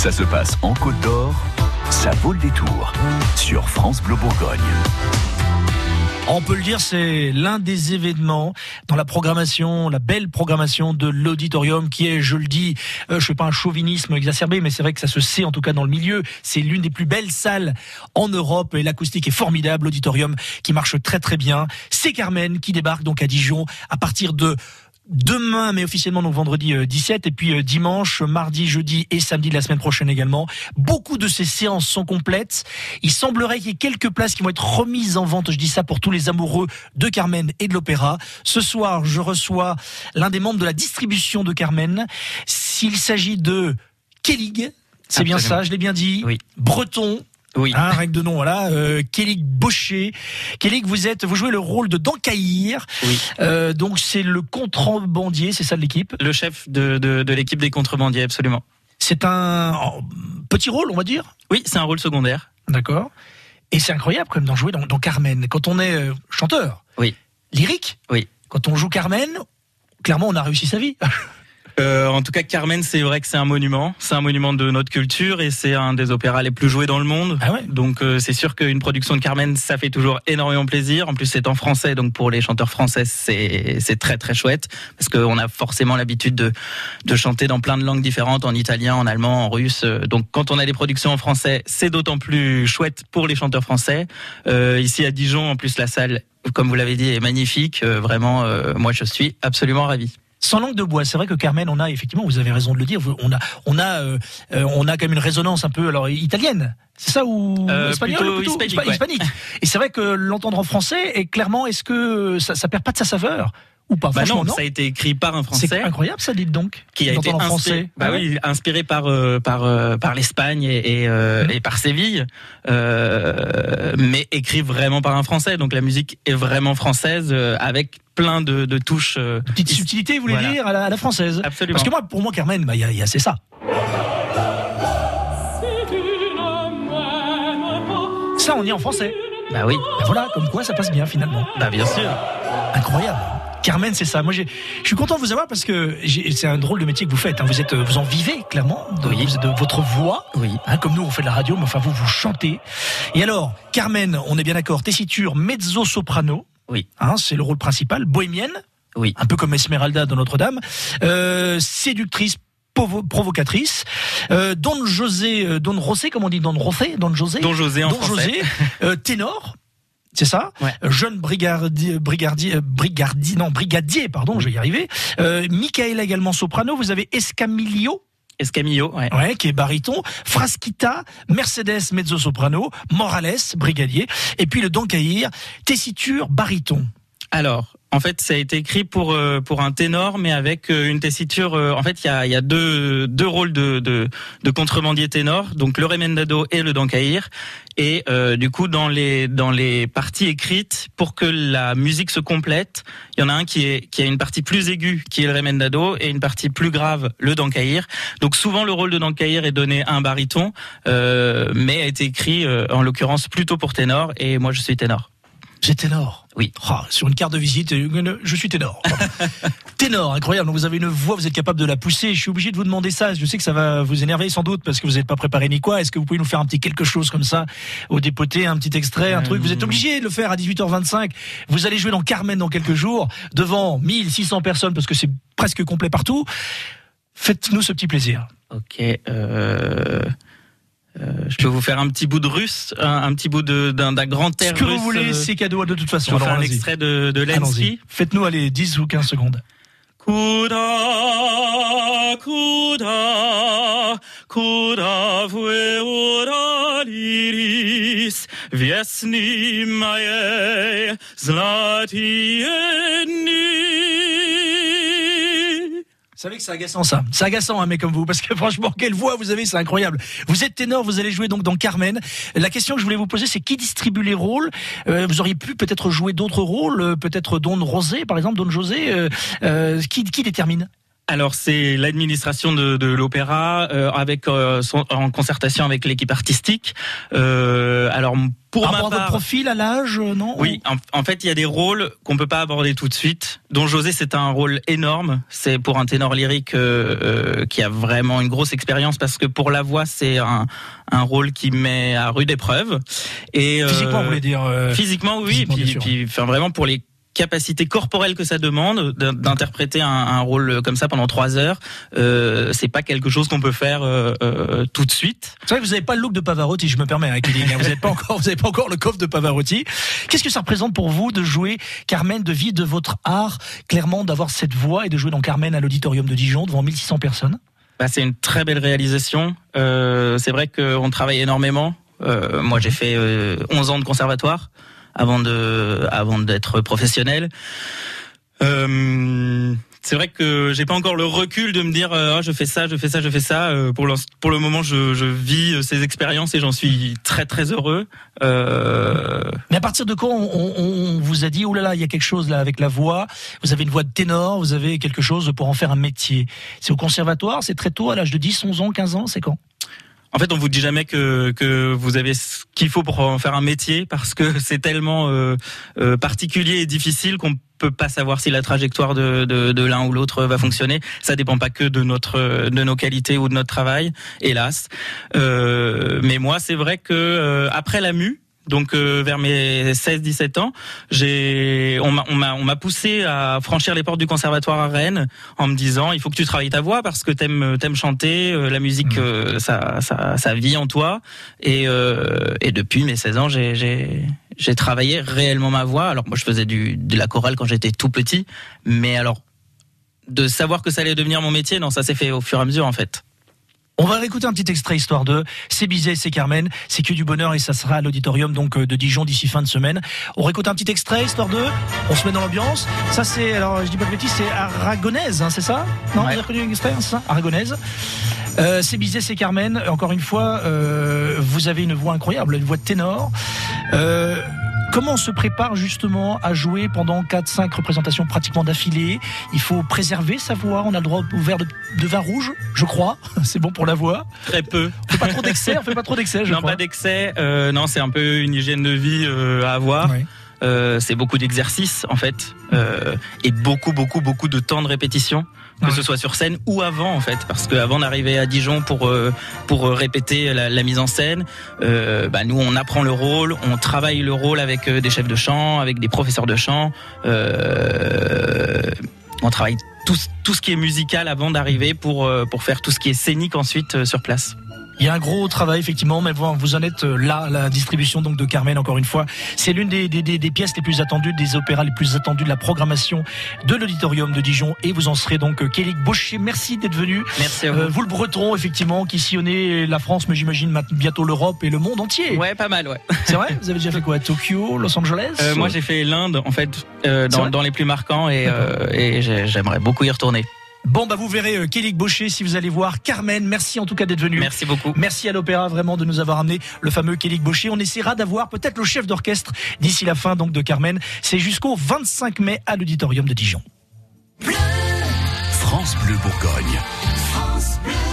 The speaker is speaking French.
Ça se passe en Côte d'Or, ça vaut le détour sur France Bleu Bourgogne. On peut le dire, c'est l'un des événements dans la programmation, la belle programmation de l'auditorium qui est, je le dis, euh, je fais pas un chauvinisme exacerbé, mais c'est vrai que ça se sait en tout cas dans le milieu. C'est l'une des plus belles salles en Europe et l'acoustique est formidable. L'auditorium qui marche très très bien. C'est Carmen qui débarque donc à Dijon à partir de demain, mais officiellement donc vendredi 17, euh, et puis euh, dimanche, mardi, jeudi et samedi de la semaine prochaine également. Beaucoup de ces séances sont complètes. Il semblerait qu'il y ait quelques places qui vont être remises en vente. Je dis ça pour tous les amoureux de Carmen et de l'opéra. Ce soir, je reçois l'un des membres de la distribution de Carmen. S'il s'agit de Kellig, c'est bien ça, je l'ai bien dit. Oui. Breton, oui. Hein, règle de nom, voilà. Euh, Kelly Baucher. Kelly, vous êtes, vous jouez le rôle de Dankaïr. Oui. Euh, donc c'est le contrebandier, c'est ça de l'équipe? Le chef de, de, de l'équipe des contrebandiers, absolument. C'est un petit rôle, on va dire? Oui, c'est un rôle secondaire. D'accord. Et c'est incroyable quand même d'en jouer dans, dans, Carmen. Quand on est euh, chanteur, oui. lyrique, oui. quand on joue Carmen, clairement on a réussi sa vie. Euh, en tout cas, Carmen, c'est vrai que c'est un monument. C'est un monument de notre culture et c'est un des opéras les plus joués dans le monde. Ah ouais donc euh, c'est sûr qu'une production de Carmen, ça fait toujours énormément plaisir. En plus, c'est en français, donc pour les chanteurs français, c'est très très chouette parce qu'on a forcément l'habitude de de chanter dans plein de langues différentes, en italien, en allemand, en russe. Donc quand on a des productions en français, c'est d'autant plus chouette pour les chanteurs français. Euh, ici à Dijon, en plus, la salle, comme vous l'avez dit, est magnifique. Euh, vraiment, moi, je suis absolument ravi sans langue de bois. C'est vrai que Carmen, on a effectivement, vous avez raison de le dire, on a, on a, euh, on a quand même une résonance un peu, alors italienne. C'est ça ou euh, espagnol plutôt, plutôt hispanique, hispanique. Et c'est vrai que l'entendre en français, et clairement, est-ce que ça, ça perd pas de sa saveur? Ou pas bah non, non, ça a été écrit par un Français. C'est incroyable ça, dites donc. Qui a été inspiré, français. Bah oui, inspiré par euh, par euh, par l'Espagne et et, euh, mmh. et, par Séville, mais écrit vraiment par un Français. Donc la musique est vraiment française avec plein de, de touches. Petite subtilité, vous voulez voilà. dire, à la, à la, française. Absolument. Parce que moi, pour moi, Carmen, bah, y a, y a c'est ça. Ça, on y est en français. Bah oui. Bah voilà, comme quoi ça passe bien finalement. Bah bien sûr. Incroyable. Carmen, c'est ça. Moi, je suis content de vous avoir parce que c'est un drôle de métier que vous faites. Hein. Vous êtes, vous en vivez clairement de, oui. de votre voix. Oui. Hein, comme nous, on fait de la radio, mais enfin vous, vous chantez. Et alors, Carmen, on est bien d'accord. Tessiture mezzo soprano. Oui. Hein, c'est le rôle principal. Bohémienne. Oui. Un peu comme Esmeralda dans Notre-Dame. Euh, séductrice provocatrice. Euh, Don José, euh, Don José, comment on dit? Don José, Don José? Don José en Don français. José, euh, ténor. C'est ça ouais. Jeune brigadier, brigadier, brigadier, non, brigadier, pardon, je vais y arriver. Euh, Michaela également soprano. Vous avez Escamillo. Escamillo, ouais. ouais. qui est baryton. Frasquita, Mercedes, mezzo-soprano. Morales, brigadier. Et puis le Don Caïr, tessiture, baryton. Alors, en fait, ça a été écrit pour euh, pour un ténor, mais avec euh, une tessiture. Euh, en fait, il y a, y a deux deux rôles de de, de contrebandier ténor, donc le remendado et le dancaïr. Et euh, du coup, dans les dans les parties écrites, pour que la musique se complète, il y en a un qui est qui a une partie plus aiguë, qui est le remendado, et une partie plus grave, le dancaïr. Donc souvent, le rôle de dancaïr est donné à un baryton, euh, mais a été écrit en l'occurrence plutôt pour ténor. Et moi, je suis ténor. J'ai ténor. Oui. Oh, sur une carte de visite, je suis ténor. ténor, incroyable. Donc vous avez une voix, vous êtes capable de la pousser. Je suis obligé de vous demander ça. Je sais que ça va vous énerver sans doute parce que vous n'êtes pas préparé ni quoi. Est-ce que vous pouvez nous faire un petit quelque chose comme ça au dépoté, un petit extrait, un euh... truc? Vous êtes obligé de le faire à 18h25. Vous allez jouer dans Carmen dans quelques jours devant 1600 personnes parce que c'est presque complet partout. Faites-nous ce petit plaisir. Ok. Euh... Euh, je peux vous faire un petit bout de russe, un, un petit bout d'un grand air Ce que russe, vous voulez, euh, c'est cadeau de toute façon. Je vais faire un extrait de, de Lenski. Faites-nous aller 10 ou 15 secondes. Kuda, kuda, kuda vueura liris, viesni maje, zlatieni. Vous savez que c'est agaçant ça. C'est agaçant un mec comme vous parce que franchement quelle voix vous avez, c'est incroyable. Vous êtes ténor, vous allez jouer donc dans Carmen. La question que je voulais vous poser c'est qui distribue les rôles? Euh, Vous auriez pu peut-être jouer d'autres rôles, peut-être Don Rosé par exemple, Don José. Euh, euh, qui, qui détermine? Alors c'est l'administration de, de l'opéra euh, avec euh, son, en concertation avec l'équipe artistique. Euh, alors pour Par ma à votre part, profil, à l'âge, euh, non oui, en, en fait il y a des rôles qu'on peut pas aborder tout de suite. Dont José c'est un rôle énorme. C'est pour un ténor lyrique euh, euh, qui a vraiment une grosse expérience parce que pour la voix c'est un, un rôle qui met à rude épreuve. Et euh, Physiquement, vous voulez dire Physiquement, oui. physiquement, puis, puis, enfin, vraiment pour les capacités corporelles que ça demande d'in- d'interpréter un, un rôle comme ça pendant trois heures, euh, c'est pas quelque chose qu'on peut faire euh, euh, tout de suite. C'est vrai que vous n'avez pas le look de Pavarotti, je me permets, hein, hein. Vous n'avez pas encore, vous avez pas encore le coffre de Pavarotti. Qu'est-ce que ça représente pour vous de jouer Carmen, de vivre de votre art, clairement d'avoir cette voix et de jouer dans Carmen à l'auditorium de Dijon devant 1600 personnes? Bah, c'est une très belle réalisation. C'est vrai qu'on travaille énormément. Moi, j'ai fait euh, 11 ans de conservatoire avant de, avant d'être professionnel. Euh, c'est vrai que j'ai pas encore le recul de me dire Ah, je fais ça, je fais ça, je fais ça. Euh, pour, l'ins- pour le moment, je, vis ces expériences et j'en suis très très heureux. Mais à partir de quand on, on- on vous a dit, oh là là, il y a quelque chose là avec la voix, vous avez une voix de ténor, vous avez quelque chose pour en faire un métier. C'est au conservatoire, c'est très tôt, à l'âge de 10, 11 ans, 15 ans, c'est quand? En fait, on vous dit jamais que, que vous avez ce qu'il faut pour en faire un métier parce que c'est tellement euh, euh, particulier et difficile qu'on peut pas savoir si la trajectoire de, de, l'un ou l'autre va fonctionner. Ça dépend pas que de notre de nos qualités ou de notre travail, hélas. Euh, mais moi, c'est vrai que après la mue. Donc euh, vers mes 16-17 ans, j'ai on m'a on m'a on m'a poussé à franchir les portes du conservatoire à Rennes en me disant il faut que tu travailles ta voix parce que t'aimes t'aimes chanter, euh, la musique euh, ça, ça ça vit en toi et euh, et depuis mes 16 ans j'ai j'ai j'ai travaillé réellement ma voix. Alors moi je faisais du de la chorale quand j'étais tout petit, mais alors de savoir que ça allait devenir mon métier, non ça s'est fait au fur et à mesure en fait. On va réécouter un petit extrait histoire de C'est Bizet, c'est Carmen, c'est que du bonheur et ça sera à l'auditorium donc euh, de Dijon d'ici fin de semaine. On réécoute un petit extrait histoire de on se met dans l'ambiance. Ça c'est alors je dis pas de bêtises, c'est aragonaise, hein, c'est ça? Non, Ouais. vous avez reconnu l'extrait, hein, c'est ça? Aragonaise. Euh, c'est Bizet, c'est Carmen. Encore une fois, euh, vous avez une voix incroyable, une voix de ténor. Euh, Comment on se prépare justement à jouer pendant 4-5 représentations pratiquement d'affilée? Il faut préserver sa voix. On a le droit au verre de, de vin rouge, je crois. C'est bon pour la voix. Très peu. On fait pas trop d'excès, on fait pas trop d'excès, je non crois. pas d'excès. Euh, non c'est un peu une hygiène de vie euh, à avoir. Ouais. Euh, c'est beaucoup d'exercices en fait euh, et beaucoup beaucoup beaucoup de temps de répétition que Ouais. ce soit sur scène ou avant en fait parce que avant d'arriver à Dijon pour euh, pour répéter la, la mise en scène euh, bah, nous on apprend le rôle on travaille le rôle avec euh, des chefs de chant avec des professeurs de chant euh, on travaille tout, tout ce qui est musical avant d'arriver pour pour faire tout ce qui est scénique ensuite sur place Il y a un gros travail effectivement, mais vous en êtes euh, là, la distribution donc de Carmen encore une fois. C'est l'une des, des, des, pièces les plus attendues, des opéras les plus attendus de la programmation de l'auditorium de Dijon et vous en serez donc euh, Kelly Baucher. Merci d'être venu. merci à vous Euh, vous le breton effectivement qui sillonnez la France, mais j'imagine bientôt l'Europe et le monde entier. ouais pas mal ouais C'est vrai? Vous avez déjà fait quoi? Tokyo, Los Angeles? Euh, moi, j'ai fait l'Inde, en fait, euh, dans, dans les plus marquants, et, euh, et j'ai- j'aimerais beaucoup y retourner. Bon bah vous verrez euh, Kelly Baucher si vous allez voir Carmen. Merci en tout cas d'être venu. Merci beaucoup. Merci à l'opéra vraiment de nous avoir amené le fameux Kelly Baucher. On essaiera d'avoir peut-être le chef d'orchestre d'ici la fin donc de Carmen. C'est jusqu'au 25 mai à l'auditorium de Dijon. France Bleu Bourgogne. France Bleu.